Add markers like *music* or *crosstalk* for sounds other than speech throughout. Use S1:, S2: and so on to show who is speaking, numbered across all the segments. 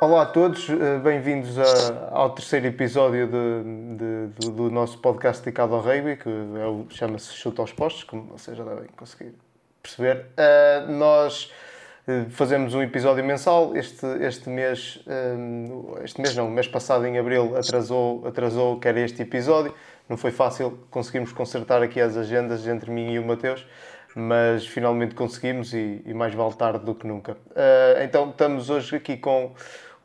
S1: Olá a todos, eh, bem-vindos ao terceiro episódio de, de, do nosso podcast dedicado ao rugby, que é chama-se Chuta aos Postos, como vocês já devem conseguir perceber. Uh, nós eh, fazemos um episódio mensal. Este, este mês, este mês não, mês passado, em abril, atrasou, atrasou que era este episódio. Não foi fácil, conseguimos consertar aqui as agendas entre mim e o Mateus mas finalmente conseguimos e, e, mais vale tarde do que nunca. Então estamos hoje aqui com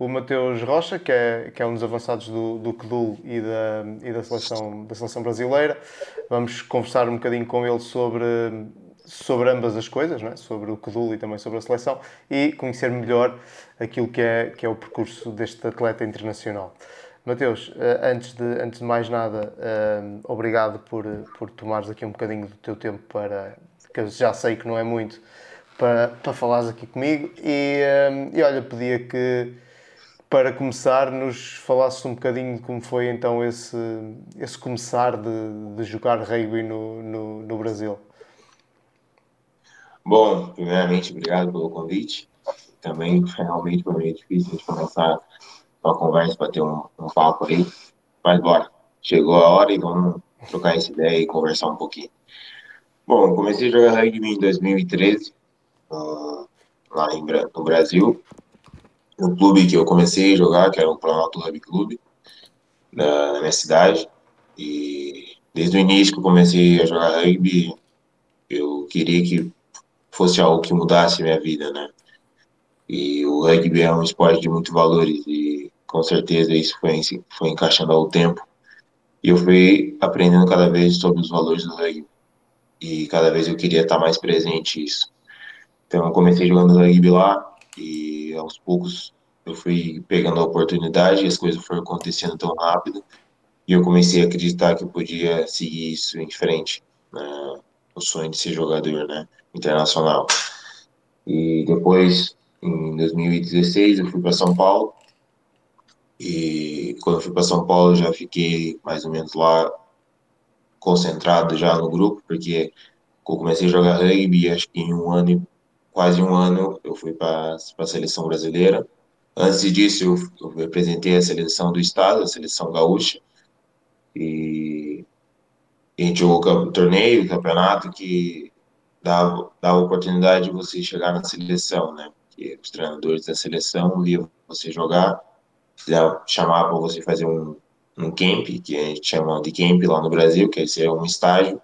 S1: o Mateus Rocha, que é, que é um dos avançados do, do CDUL e, da, e da, seleção, da seleção brasileira. Vamos conversar um bocadinho com ele sobre, sobre ambas as coisas, é? sobre o CDUL e também sobre a seleção, e conhecer melhor aquilo que é, que é o percurso deste atleta internacional. Mateus, eh, antes de, antes de mais nada, eh, obrigado por, por tomares aqui um bocadinho do teu tempo para, que eu já sei que não é muito, para, para falares aqui comigo. E, um, e olha, pedia que, para começar, nos falasses um bocadinho de como foi então esse, esse começar de, de jogar rugby no, no, no Brasil.
S2: Bom, primeiramente, obrigado pelo convite. Também, realmente, para mim é difícil de começar uma conversa, para ter um, um papo aí. Mas bora, chegou a hora e vamos trocar essa ideia e conversar um pouquinho. Bom, comecei a jogar rugby em 2013, uh, lá em, no Brasil. No clube que eu comecei a jogar, que era o Planalto Rugby Clube, na, na minha cidade. E desde o início que eu comecei a jogar rugby, eu queria que fosse algo que mudasse minha vida, né? E o rugby é um esporte de muitos valores e com certeza isso foi, foi encaixando ao tempo. E eu fui aprendendo cada vez sobre os valores do rugby e cada vez eu queria estar mais presente isso. Então eu comecei jogando rugby lá e aos poucos eu fui pegando a oportunidade as coisas foram acontecendo tão rápido e eu comecei a acreditar que eu podia seguir isso em frente, né? o sonho de ser jogador, né, internacional. E depois, em 2016, eu fui para São Paulo e quando eu fui para São Paulo já fiquei mais ou menos lá concentrado já no grupo, porque eu comecei a jogar rugby, acho que em um ano, quase um ano, eu fui para a seleção brasileira. Antes disso, eu, eu representei a seleção do estado, a seleção gaúcha, e, a gente jogou o torneio, o campeonato, que dava, dava oportunidade de você chegar na seleção, né? Que os treinadores da seleção viam você jogar, chamar para você fazer um, um camp, que a gente chama de camp lá no Brasil, que é um estágio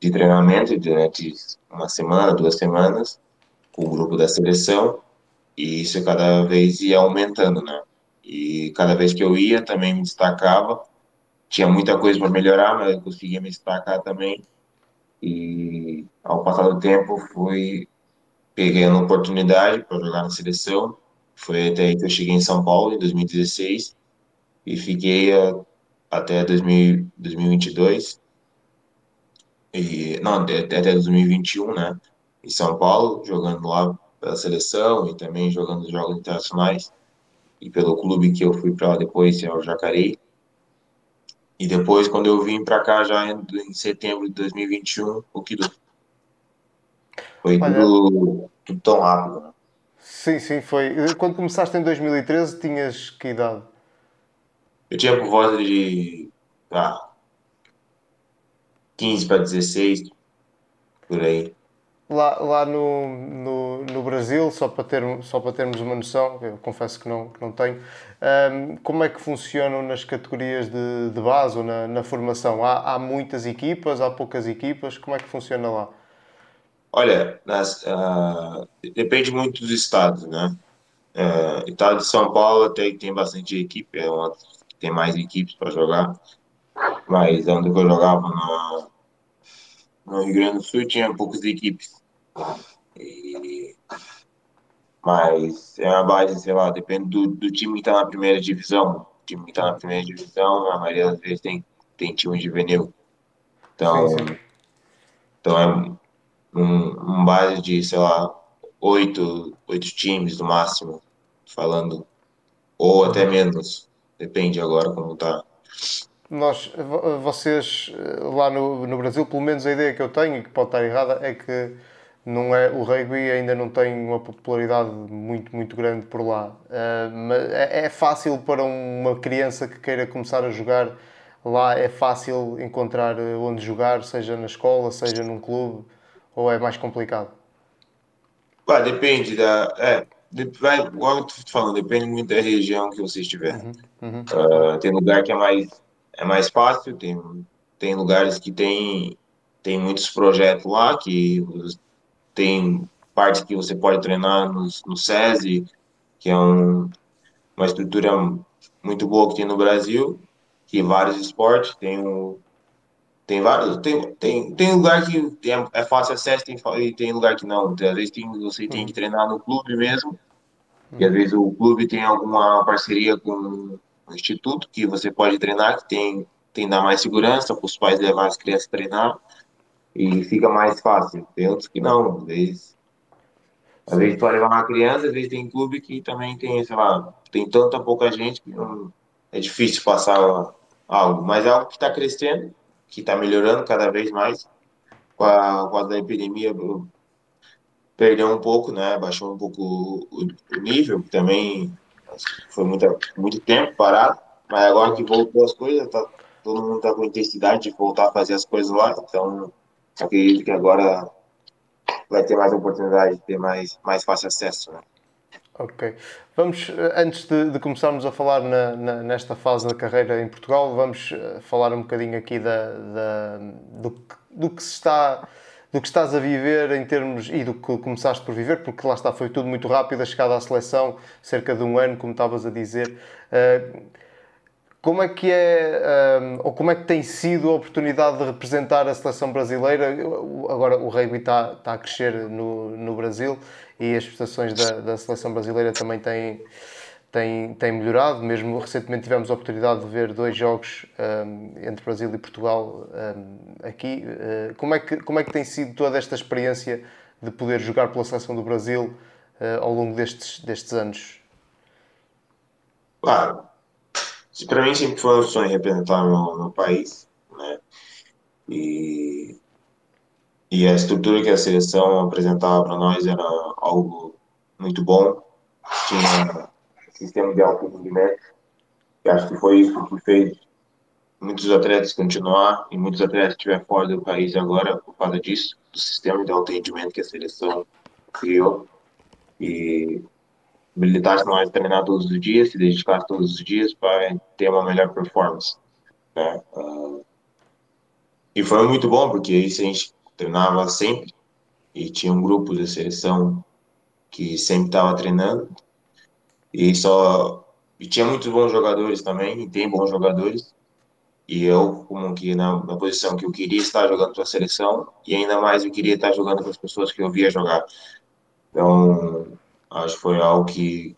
S2: de treinamento durante uma semana, duas semanas, com o grupo da seleção, e isso cada vez ia aumentando, né? E cada vez que eu ia, também me destacava. Tinha muita coisa para melhorar, mas eu conseguia me destacar também. E ao passar do tempo, fui pegando oportunidade para jogar na seleção. Foi até aí que eu cheguei em São Paulo, em 2016 e fiquei até 2000, 2022 e não até 2021, né? Em São Paulo, jogando lá pela seleção e também jogando jogos internacionais e pelo clube que eu fui para depois, é o Jacareí. E depois, quando eu vim para cá, já em, em, setembro de 2021, o que foi tudo, tudo, tão rápido. Né?
S1: Sim, sim, foi. Quando começaste em 2013, tinhas que idade?
S2: Eu tinha por volta de ah, 15 para 16, por aí.
S1: Lá, lá no, no, no, Brasil, só para, ter, só para termos uma noção, eu confesso que não, que não tenho, um, como é que funcionam nas categorias de, de base ou na, na formação? Há, há muitas equipas, há poucas equipas, como é que funciona lá?
S2: Olha, nas, uh, depende muito dos estados, né? Uh, estado de São Paulo até que tem bastante equipe, é uma tem mais equipes para jogar. Mas onde eu jogava no, no Rio Grande do Sul tinha poucas equipes. E, mas é uma base, sei lá, depende do, do time que está na primeira divisão. O time que está na primeira divisão, na maioria das vezes tem, tem time juvenil. Então, sim, sim. então é um, um base de, sei lá, oito, oito times no máximo, falando, ou até menos. Depende agora como está.
S1: Nós, vocês lá no, no Brasil, pelo menos a ideia que eu tenho, e que pode estar errada, é que não é, o rugby ainda não tem uma popularidade muito, muito grande por lá. Mas é, é, fácil para uma criança que queira começar a jogar lá, é fácil encontrar onde jogar, seja na escola, seja num clube, ou é mais complicado?
S2: Bah, depende da. É, vai, igual eu tô falando, depende muito da região que você estiver. Uhum, uhum. Uh, tem lugar que é mais, é mais fácil, tem, tem lugares que tem, tem muitos projetos lá, que tem partes que você pode treinar no, no SESI, que é um, uma estrutura muito boa que tem no Brasil, que vários esportes, tem o tem vários, tem, tem, tem lugar que é, é fácil acesso tem, e tem lugar que não. Às vezes tem, você tem que treinar no clube mesmo, e às vezes o clube tem alguma parceria com instituto que você pode treinar, que tem, tem dar mais segurança para os pais levar as crianças a treinar, e fica mais fácil. Tem outros que não, às vezes. Às vezes pode levar uma criança, às vezes tem clube que também tem, sei lá, tem tanta pouca gente que não, é difícil passar algo, mas é algo que está crescendo que está melhorando cada vez mais. Com a, com a epidemia, perdeu um pouco, né? Baixou um pouco o, o nível, também foi muito, muito tempo parado, mas agora que voltou as coisas, tá, todo mundo está com intensidade de voltar a fazer as coisas lá, então acredito que agora vai ter mais oportunidade de ter mais, mais fácil acesso, né?
S1: Ok. Vamos, eh, antes de, de começarmos a falar na, na, nesta fase da carreira em Portugal, vamos eh, falar um bocadinho aqui da, da do, do, que se está do que estás a viver em termos e do que começaste por viver, porque lá está, foi tudo muito rápido, a chegada à seleção, cerca de um ano, como estavas a dizer. Uh, como é que é, um, ou como é que tem sido a oportunidade de representar a seleção brasileira? Agora o rugby está, está a crescer no, no Brasil e as prestações da, da seleção brasileira também têm, têm, têm melhorado. Mesmo recentemente tivemos a oportunidade de ver dois jogos um, entre Brasil e Portugal um, aqui. Uh, como, é que, como é que tem sido toda esta experiência de poder jogar pela seleção do Brasil uh, ao longo destes, destes anos?
S2: Claro, para mim sempre foi um sonho representar meu, meu país, né? E e a estrutura que a seleção apresentava para nós era algo muito bom. Tinha sistema de e acho que foi isso que fez muitos atletas continuar e muitos atletas estiver fora do país agora por causa disso, do sistema de alto rendimento que a seleção criou. E habilitar nós treinar todos os dias, se dedicar todos os dias para ter uma melhor performance. Né? Uh, e foi muito bom, porque isso a gente treinava sempre e tinha um grupo de seleção que sempre estava treinando e só e tinha muitos bons jogadores também e tem bons jogadores. E eu como que na, na posição que eu queria estar jogando para a seleção e ainda mais eu queria estar jogando com as pessoas que eu via jogar. Então acho que foi algo que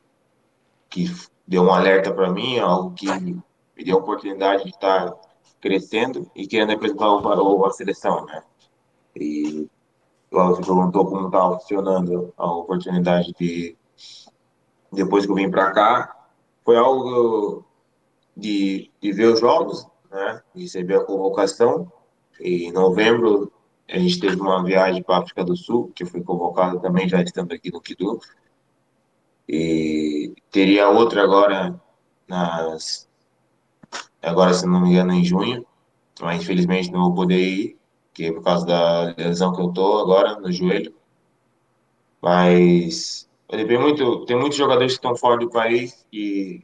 S2: que deu um alerta para mim algo que me deu a oportunidade de estar crescendo e querendo representar o, a seleção né? E você perguntou como estava funcionando a oportunidade de depois que eu vim para cá, foi algo de, de ver os jogos, né? Receber a convocação. E em novembro a gente teve uma viagem para a África do Sul, que fui convocado também, já estando aqui no Kidu. E teria outra agora, nas, agora se não me engano, em junho, mas infelizmente não vou poder ir que é por causa da lesão que eu tô agora no joelho. Mas tem muito, tem muitos jogadores que estão fora do país e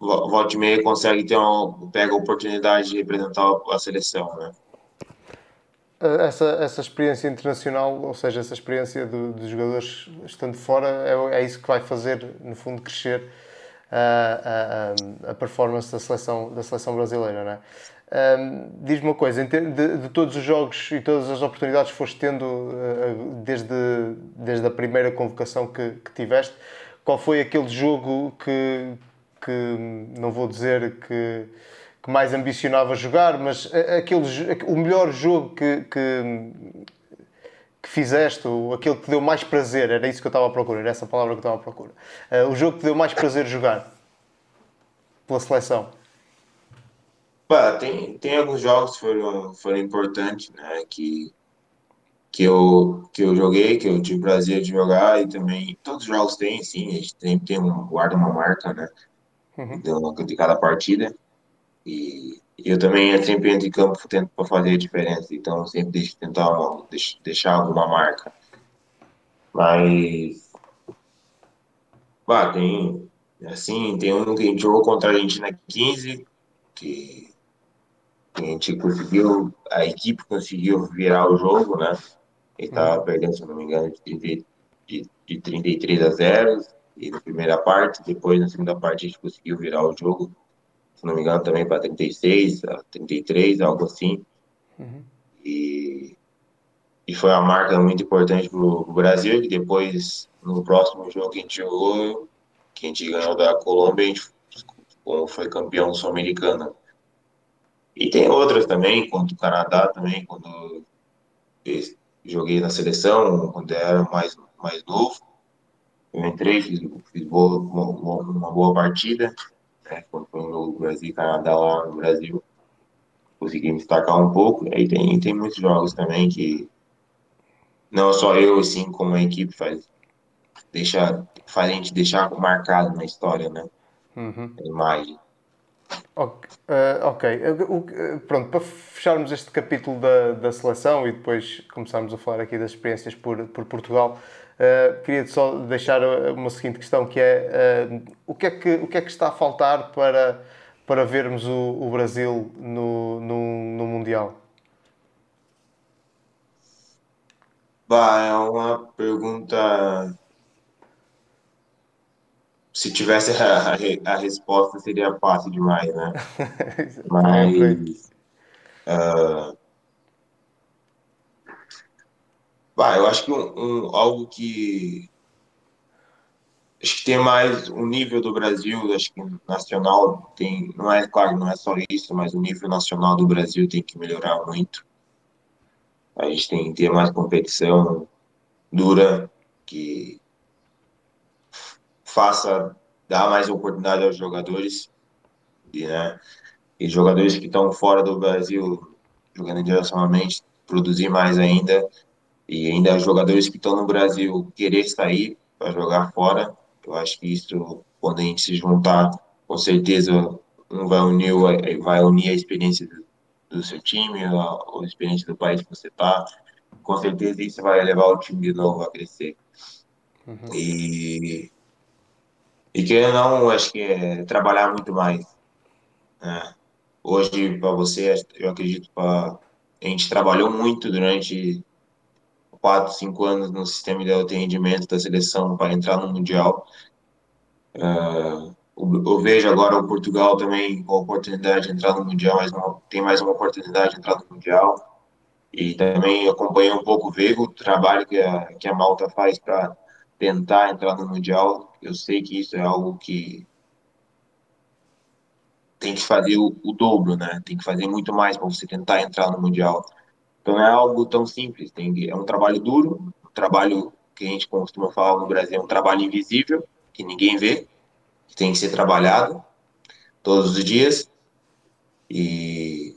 S2: volta e meia consegue ter uma, pega a oportunidade de representar a seleção, né?
S1: Eh, essa, essa experiência internacional, ou seja, essa experiência dos jogadores estando fora, é, é isso que vai fazer, no fundo, crescer a, a, a performance da seleção, da seleção brasileira, não é? Um, Diz-me uma coisa, de, de, todos os jogos e todas as oportunidades que foste tendo uh, desde, desde a primeira convocação que, que, tiveste, qual foi aquele jogo que, que não vou dizer que, que mais ambicionava jogar, mas aquele, o melhor jogo que, que, que fizeste, aquele que deu mais prazer, era isso que eu estava a procurar, era essa palavra que eu estava a procurar. Uh, o jogo que deu mais prazer jogar pela seleção.
S2: Pá, tem, tem alguns jogos que foram, foram importantes, né? Que, que eu, que eu joguei, que eu tive prazer de jogar, e também todos os jogos têm, sim, a gente sempre tem um, guarda uma marca, né,
S1: Uhum.
S2: de, de cada partida, e eu também sempre entro em campo tento para fazer a diferença, então sempre deixo, tentar deixo, deixar alguma marca. Mas, bah, tem, assim, tem um que a gente jogou contra a Argentina 15, que a gente conseguiu, a equipe conseguiu virar o jogo, né? Ele estava perdendo, se não me engano, de, de, de 33 a 0 e na primeira parte, depois na segunda parte a gente conseguiu virar o jogo, se não me engano, também para 36, a 33, algo assim.
S1: Uhum.
S2: E, e foi uma marca muito importante para o Brasil, que depois, no próximo jogo que a gente jogou, que a gente ganhou da Colômbia, a gente foi campeão sul-americano. E tem outras também, quanto o Canadá também, quando joguei na seleção, quando era mais, mais novo. Eu entrei, fiz, fiz boa, uma, uma, boa partida, né? Quando foi no Brasil e Canadá lá no Brasil, consegui me destacar um pouco. E aí tem, tem muitos jogos também que não só eu, assim, como a equipe faz, deixa, faz a gente deixar marcado na história, né?
S1: Uhum.
S2: A imagem.
S1: Ok, uh, okay. Uh, pronto, para fecharmos este capítulo da, da seleção e depois começarmos a falar aqui das experiências por, por Portugal, uh, queria só deixar uma seguinte questão que é o, que é que, o que é que está a faltar para, para vermos o, o Brasil no, no, no Mundial?
S2: Bah, é uma pergunta se tivesse a, a, resposta seria fácil demais, né? *laughs* Mas uh, bah, eu acho que um, um, algo que acho que tem mais o nível do Brasil, acho que nacional tem, não é claro, não é só isso, mas o nível nacional do Brasil tem que melhorar muito. A gente tem que ter mais competição dura que faça dar mais oportunidade aos jogadores e, né, e jogadores que estão fora do Brasil jogando internacionalmente produzir mais ainda e ainda jogadores que estão no Brasil querer sair para jogar fora eu acho que isso quando a gente se juntar com certeza um vai unir vai unir a experiência do, do seu time a, a experiência do país que você está com certeza isso vai levar o time de novo a crescer uhum. e e que não, acho que é trabalhar muito mais. Né? Hoje, para você, eu acredito que a gente trabalhou muito durante quatro, cinco anos no sistema de alto rendimento da seleção para entrar no Mundial. Uh, eu vejo agora o Portugal também com a oportunidade de entrar no Mundial, mas não, tem mais uma oportunidade de entrar no Mundial. E também acompanhei um pouco o o trabalho que a, que a Malta faz para tentar entrar no Mundial. Eu sei que isso é algo que tem que fazer o, o dobro, né? Tem que fazer muito mais para você tentar entrar no Mundial. Então não é algo tão simples. Tem, é um trabalho duro, um trabalho que a gente costuma falar no Brasil, é um trabalho invisível, que ninguém vê, que tem que ser trabalhado todos os dias. E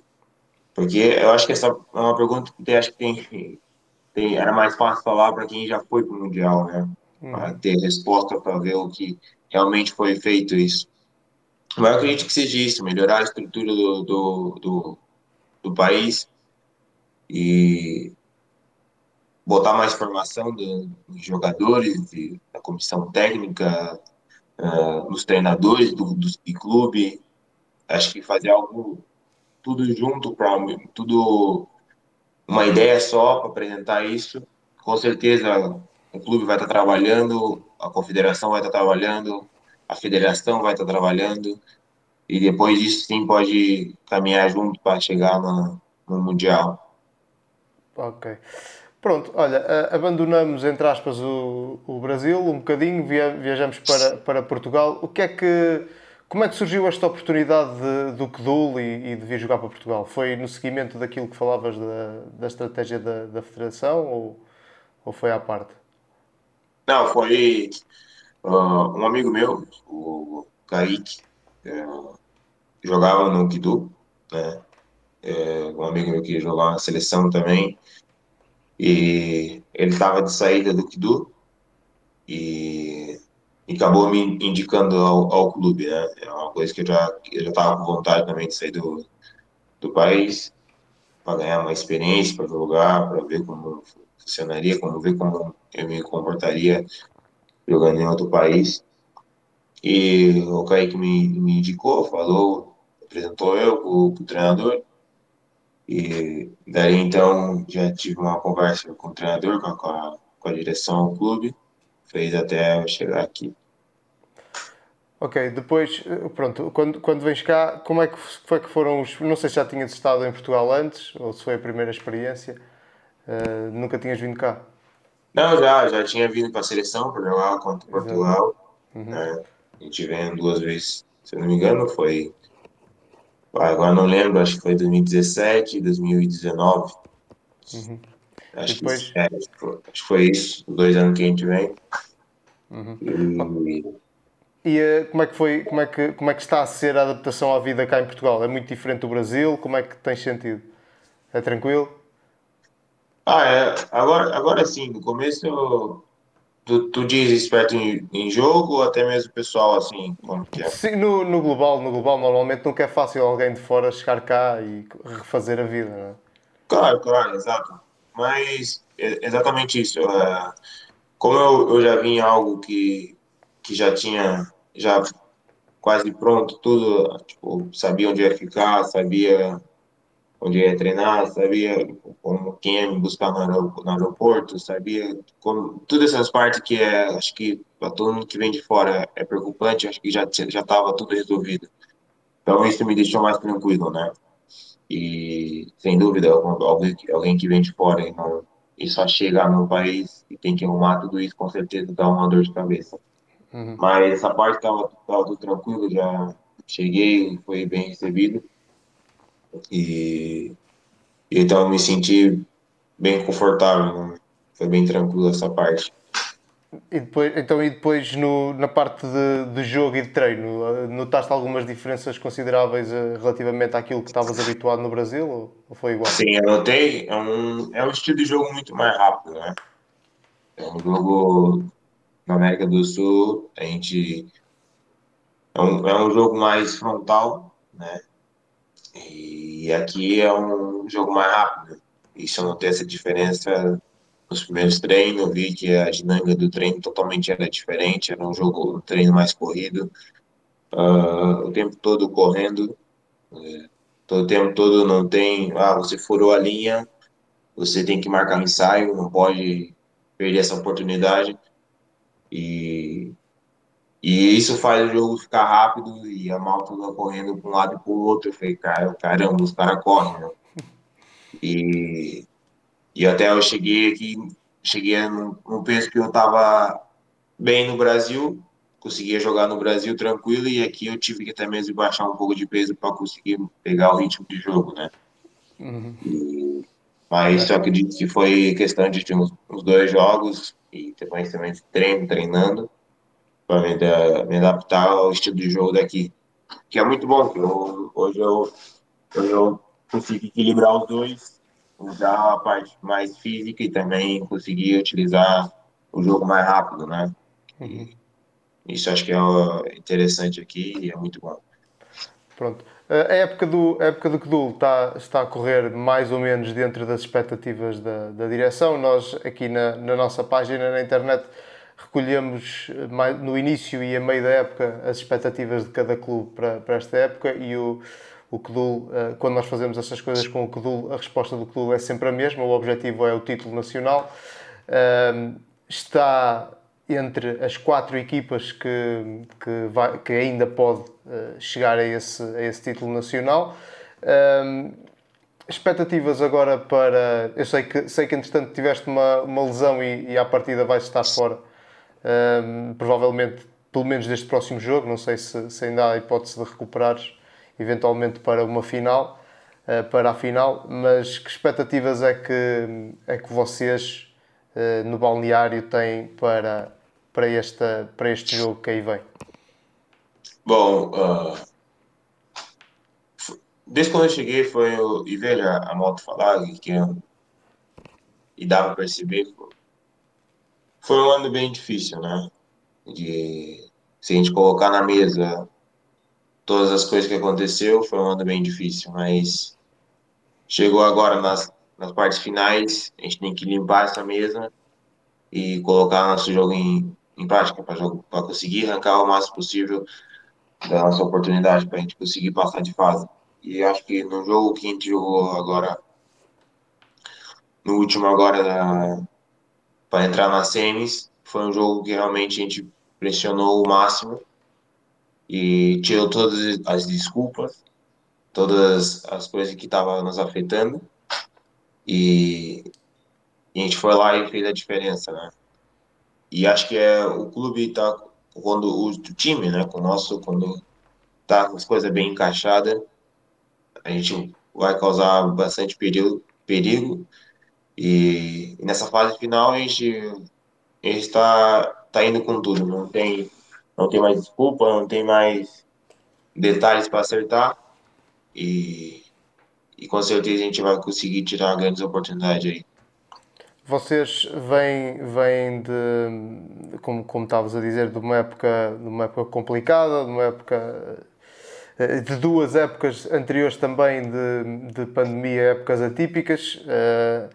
S2: porque eu acho que essa é uma pergunta que acho que tem, tem era mais fácil falar para quem já foi para o Mundial, né? Para ter resposta para ver o que realmente foi feito isso. Mas eu acredito que seja isso, melhorar a estrutura do, do, do, do país e botar mais formação dos jogadores, de, da comissão técnica, uh, dos treinadores do, do, do clube. Acho que fazer algo tudo junto para tudo uma ideia só para apresentar isso. Com certeza o clube vai estar trabalhando, a confederação vai estar trabalhando, a federação vai estar trabalhando, e depois disso sim pode caminhar junto para chegar no, no Mundial.
S1: Ok. Pronto, olha, abandonamos, entre aspas, o, o Brasil um bocadinho, via, viajamos para, para Portugal. O que é que, como é que surgiu esta oportunidade de, do Kedul e, e, de vir jogar para Portugal? Foi no seguimento daquilo que falavas da, da estratégia da, da Federação ou, ou foi à parte?
S2: Não, foi uh, um amigo meu, o Kaique, é, jogava no Kidu, né? É, um amigo meu que jogava na seleção também. E ele estava de saída do Kidu e, e acabou me indicando ao, ao, clube, né? É uma coisa que eu já eu já estava com vontade também de sair do, do país para ganhar uma experiência, para jogar, para ver como funcionaria, como ver como eu me comportaria jogando em outro país. E o Kaique me, me indicou, falou, apresentou eu para o treinador. E daí então já tive uma conversa com o treinador, com a, com a direção do clube, fez até eu chegar aqui.
S1: Ok, depois, pronto, quando, quando vens cá, como é que foi que foram os. Não sei se já tinhas estado em Portugal antes, ou se foi a primeira experiência, uh, nunca tinhas vindo cá?
S2: Não, já, já tinha vindo para a seleção para jogar contra Portugal. Uhum. Né? A gente veio duas vezes, se eu não me engano, foi Agora não lembro, acho que foi 2017, 2019. Uhum. Acho, Depois... que, é, acho, que foi, isso, dois anos que a gente vem.
S1: Uhum. E, e uh, como é que foi, como é que, como é que está a ser a adaptação à vida cá em Portugal? É muito diferente do Brasil? Como é que tens sentido? É tranquilo?
S2: Ah, é, agora, agora sim, no começo Tu, tu diz esperto em, em, jogo ou até mesmo pessoal assim? Como que é?
S1: Sim, no, no, global, no global normalmente nunca é fácil alguém de fora chegar cá e refazer a vida, não é?
S2: Claro, claro, exato. Mas é exatamente isso. É, como eu, eu já vim algo que, que já tinha já quase pronto tudo, tipo, sabia onde ia ficar, sabia onde ia treinar, sabia como quem ia me buscar no aeroporto, sabia como todas essas partes que é, acho que para todo mundo que vem de fora é preocupante, acho que já já estava tudo resolvido. Então isso me deixou mais tranquilo, né? E sem dúvida, alguém, alguém que vem de fora e, não, e só chega no país e tem que arrumar tudo isso, com certeza dá uma dor de cabeça. Uhum. Mas essa parte estava tudo tranquilo, já cheguei, foi bem recebido. E, então me senti bem confortável, né? foi bem tranquilo essa parte.
S1: E depois, então, e depois no, na parte de, de jogo e de treino, notaste algumas diferenças consideráveis eh, relativamente àquilo que estavas habituado no Brasil ou, ou foi igual?
S2: Sim, eu notei. É um, é um estilo de jogo muito mais rápido, né? É um jogo na América do Sul, a gente. É um, é um jogo mais frontal, né? E aqui é um jogo mais rápido. Isso eu notei essa diferença nos primeiros treinos. Vi que a dinâmica do treino totalmente era diferente. Era um jogo, um treino mais corrido. Uh, o tempo todo correndo. Todo o tempo todo não tem. Ah, você furou a linha, você tem que marcar um ensaio, não pode perder essa oportunidade. E e isso faz o jogo ficar rápido e a malta correndo para um lado e para o outro. Eu falei, cara, caramba, os caras correm, né? E, e até eu cheguei aqui, cheguei num, num peso que eu estava bem no Brasil, conseguia jogar no Brasil tranquilo, e aqui eu tive que até mesmo baixar um pouco de peso para conseguir pegar o ritmo de jogo, né? Uhum. E, mas só acredito que foi questão de uns, uns dois jogos e depois também treino, treinando para me, me, adaptar ao estilo de jogo daqui. Que é muito bom, que eu, hoje eu, eu consigo equilibrar os dois, usar a parte mais física e também conseguir utilizar o jogo mais rápido, né? Uhum. Isso acho que é interessante aqui e é muito bom.
S1: Pronto. A época do, a época do Kdul está, está a correr mais ou menos dentro das expectativas da, da direção. Nós, aqui na, na nossa página na internet, recolhemos eh, no início e a meio da época as expectativas de cada clube para, para esta época e o, o Codul, eh, quando nós fazemos essas coisas com o Codul, a resposta do Codul é sempre a mesma, o objetivo é o título nacional. Está entre as quatro equipas que, que, vai, que ainda pode eh, chegar a esse, a esse título nacional. expectativas agora para. Eu sei que, sei que entretanto tiveste uma, uma lesão e, e à partida vais estar fora um, provavelmente pelo menos deste próximo jogo. Não sei se, se ainda há hipótese de recuperar eventualmente para uma final, uh, para a final, mas que expectativas é que, é que vocês uh, no balneário têm para, para, esta, para este jogo que aí vem?
S2: Bom, uh, desde quando eu cheguei foi eu, e veja a moto falar que e dá para perceber, foi um ano bem difícil, né? De, se a gente colocar na mesa todas as coisas que aconteceu, foi um ano bem difícil, mas chegou agora nas, nas partes finais, a gente tem que limpar essa mesa e colocar nosso jogo em, em prática para conseguir arrancar o máximo possível da nossa oportunidade para a gente conseguir passar de fase. E acho que no jogo que a gente jogou agora, no último agora para entrar nas semis, foi um jogo que realmente a gente pressionou o máximo e tirou todas as desculpas, todas as coisas que estavam nos afetando. E, e a gente foi lá e fez a diferença, né? E acho que é o clube tá quando o, o time, né, com o nosso quando tá as coisas bem encaixadas, a gente vai causar bastante perigo, perigo e, nessa fase final a gente a gente está tá indo com tudo, não tem não tem mais desculpa, não tem mais detalhes para acertar e, e com certeza a gente vai conseguir tirar grandes oportunidades aí.
S1: Vocês vêm, vêm de, como, como estavas a dizer, de uma época, de uma época complicada, de uma época eh, de duas épocas anteriores também de, de pandemia, épocas atípicas. Uh,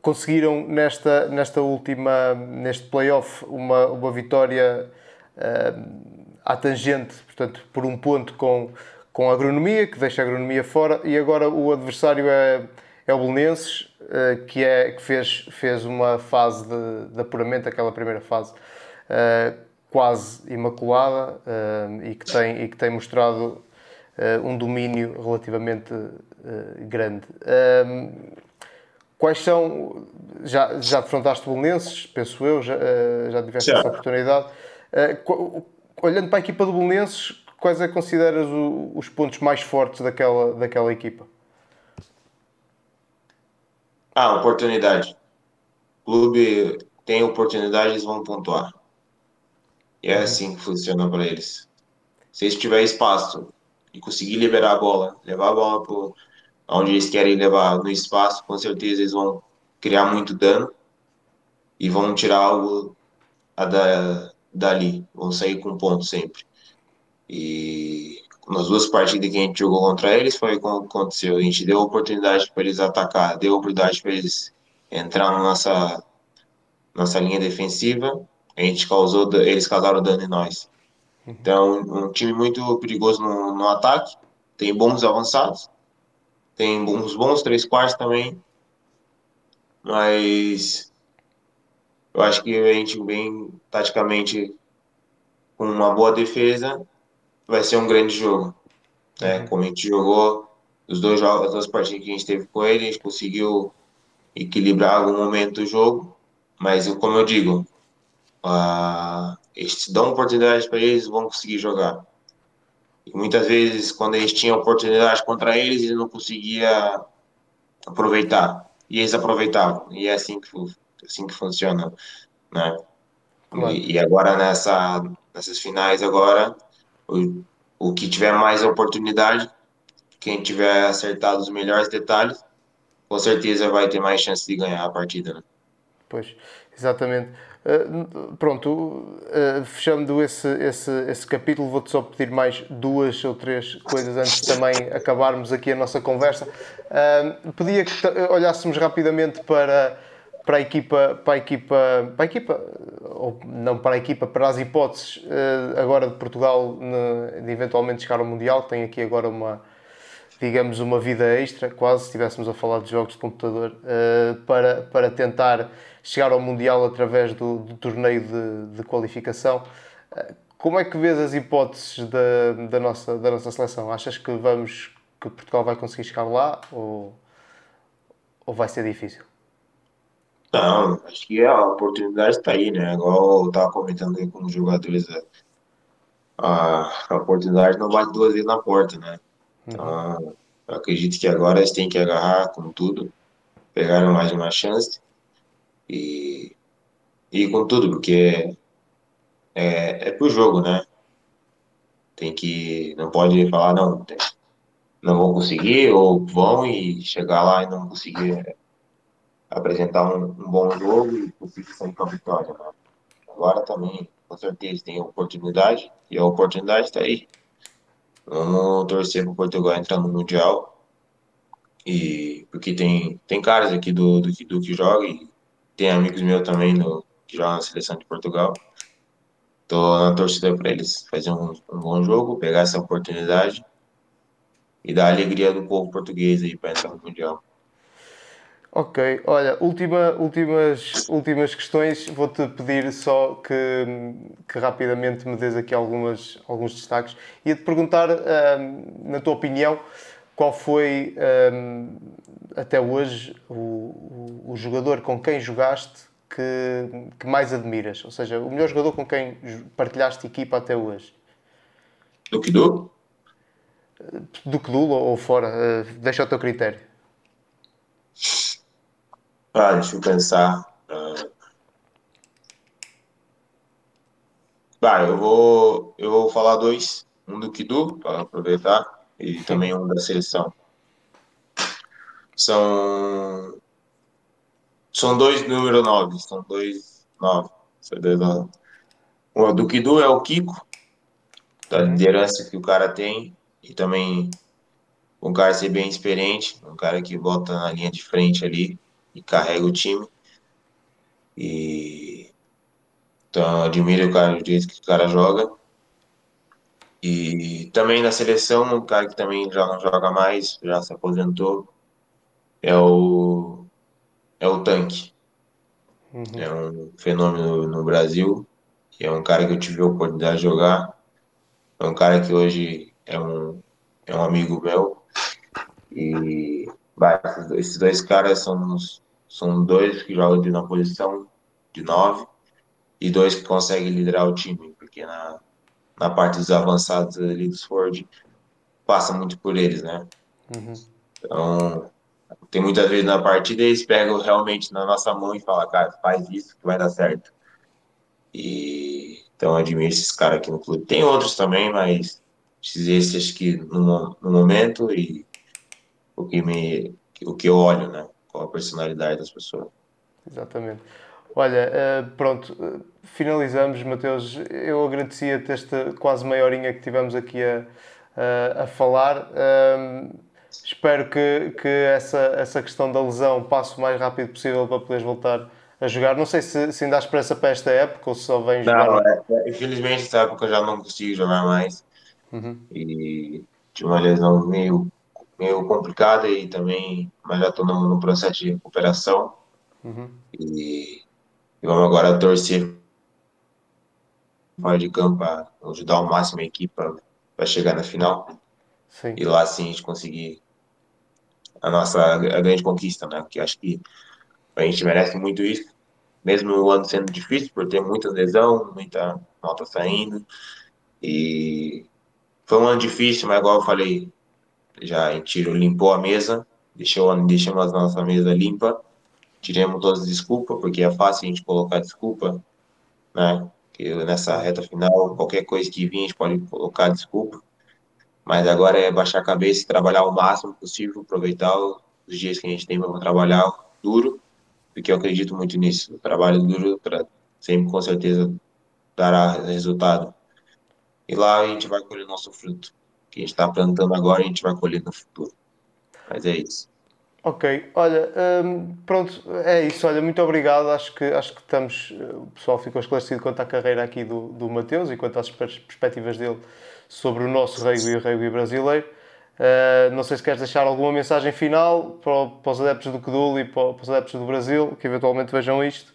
S1: conseguiram nesta, nesta última, neste playoff, uma, uma vitória uh, à tangente, portanto, por um ponto com, com a agronomia, que deixa a agronomia fora, e agora o adversário é, é o Belenenses, uh, que, é, que fez, fez uma fase de, de apuramento, aquela primeira fase, uh, quase imaculada, e, que tem, e que tem mostrado um domínio relativamente grande. Quais são, já, já defrontaste Belenenses, penso eu, já, já tiveste essa oportunidade. Uh, olhando para a equipa do Belenenses, quais é que consideras o, os pontos mais fortes daquela, daquela equipa?
S2: Ah, oportunidade. O clube tem oportunidade, eles vão pontuar. E é uhum. assim que funciona para eles. Se eles tiverem espaço e conseguir liberar a bola, levar a bola para onde eles querem levar no espaço, com certeza eles vão criar muito dano e vão tirar algo da, dali, vão sair com ponto sempre. E nas duas partidas que a gente jogou contra eles foi como aconteceu. A gente deu oportunidade para eles atacar, deu oportunidade para eles entrar na nossa, nossa linha defensiva. A gente causou, eles causaram dano em nós. Então, um time muito perigoso no, no ataque. Tem bons avançados, tem uns bons três quartos também. Mas eu acho que a gente vem taticamente com uma boa defesa, vai ser um grande jogo. Né? Uhum. Como a gente jogou os dois jogos, as duas partidas que a gente teve com ele, a gente conseguiu equilibrar algum momento do jogo, mas como eu digo, uh, eles dão oportunidade para eles, vão conseguir jogar. E muitas vezes, quando a gente tinha oportunidade contra eles, eles não conseguia aproveitar. E eles aproveitavam. E é assim que assim que funciona, né? Claro. E, e, agora nessa, nessas finais agora, o, o que tiver mais oportunidade, quem tiver acertado os melhores detalhes, com certeza vai ter mais chance de ganhar a partida, né?
S1: Pois, exatamente. Uh, pronto, uh, fechando esse, esse, esse capítulo, vou-te só pedir mais duas ou três coisas antes de também acabarmos aqui a nossa conversa. Uh, pedia que olhássemos rapidamente para para a equipa, para a equipa, para a equipa, ou não para a equipa, para as hipóteses eh, agora de Portugal de eventualmente chegar ao Mundial, tem aqui agora uma, digamos, uma vida extra, quase, se estivéssemos a falar de jogos de computador, eh, para, para tentar chegar ao Mundial através do, do torneio de, de qualificação. Como é que vês as hipóteses da, da, nossa, da nossa seleção? Achas que vamos que Portugal vai conseguir chegar lá ou, ou vai ser difícil?
S2: Não, acho que a oportunidade está aí, né? Igual eu estava comentando aí com os jogadores, né? a, a oportunidade não bate duas vezes na porta, né? Então, eu acredito que agora eles têm que agarrar com tudo, pegar mais uma chance e ir com tudo, porque é, é pro jogo, né? Tem que, não pode falar, não, não vão conseguir, ou vão e chegar lá e não conseguir apresentar um, um bom jogo e conseguir sair com a vitória. Né? Agora também, com certeza, tem oportunidade e a oportunidade está aí. Vamos torcer para Portugal entrar no Mundial. E porque tem, tem caras aqui do, do, do que joga e tem amigos meus também no, que jogam na seleção de Portugal. Tô na torcida para eles fazer um, um, bom jogo, pegar essa oportunidade e dar alegria do povo português aí para entrar no Mundial.
S1: Ok, olha, última, últimas, últimas questões. Vou-te pedir só que, que rapidamente me des aqui algumas, alguns destaques. Ia-te perguntar, um, na tua opinião, qual foi um, até hoje o, o, o, jogador com quem jogaste que, que mais admiras? Ou seja, o melhor jogador com quem partilhaste equipa até hoje?
S2: Do que do?
S1: Do que do ou fora? Uh, deixa ao teu critério.
S2: Ah, deixa eu pensar. Uh... Bah, eu vou, eu vou falar dois. Um do Kidu, para aproveitar, e também um da seleção. São, são dois número 9, são dois 9. O do Kidu é o Kiko, da liderança que o cara tem, e também um cara ser bem experiente, um cara que bota na linha de frente ali, e carrega o time. E então admiro o cara, o jeito que o cara joga. E também na seleção, um cara que também já não joga mais, já se aposentou, é o é o Tanque. Uhum. É um fenômeno no Brasil, é um cara que eu tive a oportunidade de jogar. É um cara que hoje é um, é um amigo meu. E bah, esses dois caras são são dois que jogam na posição de nove e dois que conseguem liderar o time, porque na, na parte dos avançados ali dos Ford passa muito por eles, né? Uhum. Então, tem muitas vezes na partida eles pegam realmente na nossa mão e falam, cara, faz isso que vai dar certo. E então admiro esses caras aqui no clube. Tem outros também, mas esses acho que no, no momento e o que me o que eu olho, né? com a personalidade das pessoas.
S1: Exatamente. Olha, eh, pronto, finalizamos, Mateus. Eu agradecia-te esta quase meia horinha que tivemos aqui a, a, a falar. Um, espero que, que essa, essa questão da lesão passe o mais rápido possível para poderes voltar a jogar. Não sei se, se ainda há esperança para esta época ou se só vem jogar.
S2: Não, é, é, infelizmente, esta época eu já não consigo jogar mais. Uhum. E de uma lesão meio meio complicada e também, mas já estou no, no, processo de recuperação. Uhum. E, e, vamos agora torcer fora de campo para ajudar ao máximo a equipe para chegar na final. Sim. E lá sim a gente conseguir a nossa a grande conquista, né? Que acho que a gente merece muito isso, mesmo o ano sendo difícil por ter muita lesão, muita nota saindo. E foi um ano difícil, mas igual eu falei, já a gente limpou a mesa, deixou, deixamos a nossa mesa limpa, tiramos todas as desculpas, porque é fácil a gente colocar desculpa, né? Que nessa reta final, qualquer coisa que vir, a gente pode colocar desculpa. Mas agora é baixar a cabeça e trabalhar o máximo possível, aproveitar os dias que a gente tem para trabalhar duro, porque eu acredito muito nisso. O trabalho duro para sempre, com certeza, dará resultado. E lá a gente vai colher nosso fruto que a gente está plantando agora a gente vai colher no futuro. Mas é isso.
S1: Ok, olha, hum, pronto, é isso. Olha, muito obrigado. Acho que, acho que estamos. O pessoal ficou esclarecido quanto à carreira aqui do, do Mateus e quanto às perspectivas dele sobre o nosso rugby e o rugby brasileiro. Uh, não sei se queres deixar alguma mensagem final para, para os adeptos do Codul e para, para, os adeptos do Brasil que eventualmente vejam isto.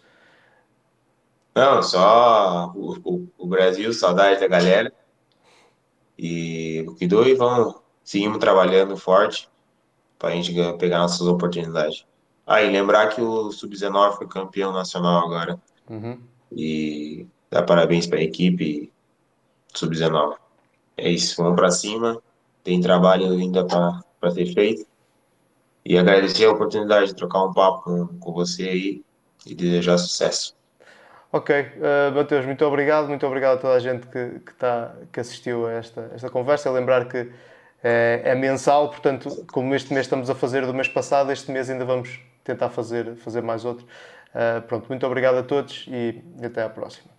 S2: Não, só o, o, o Brasil, saudade da galera. E o que doe, vamos, seguimos trabalhando forte para a gente pegar nossas oportunidades. Ah, e lembrar que o Sub-19 foi campeão nacional agora. Uhum. E dá parabéns para a equipe Sub-19. É isso, vamos para cima. Tem trabalho ainda para ser feito. E agradecer a oportunidade de trocar um papo com, com você aí e desejar sucesso.
S1: Ok, uh, Mateus, muito obrigado, muito obrigado a toda a gente que, que, tá, que assistiu a esta, esta conversa. Lembrar que é, é, mensal, portanto, como este mês estamos a fazer do mês passado, este mês ainda vamos tentar fazer, fazer mais outro. Uh, pronto, muito obrigado a todos e até à próxima.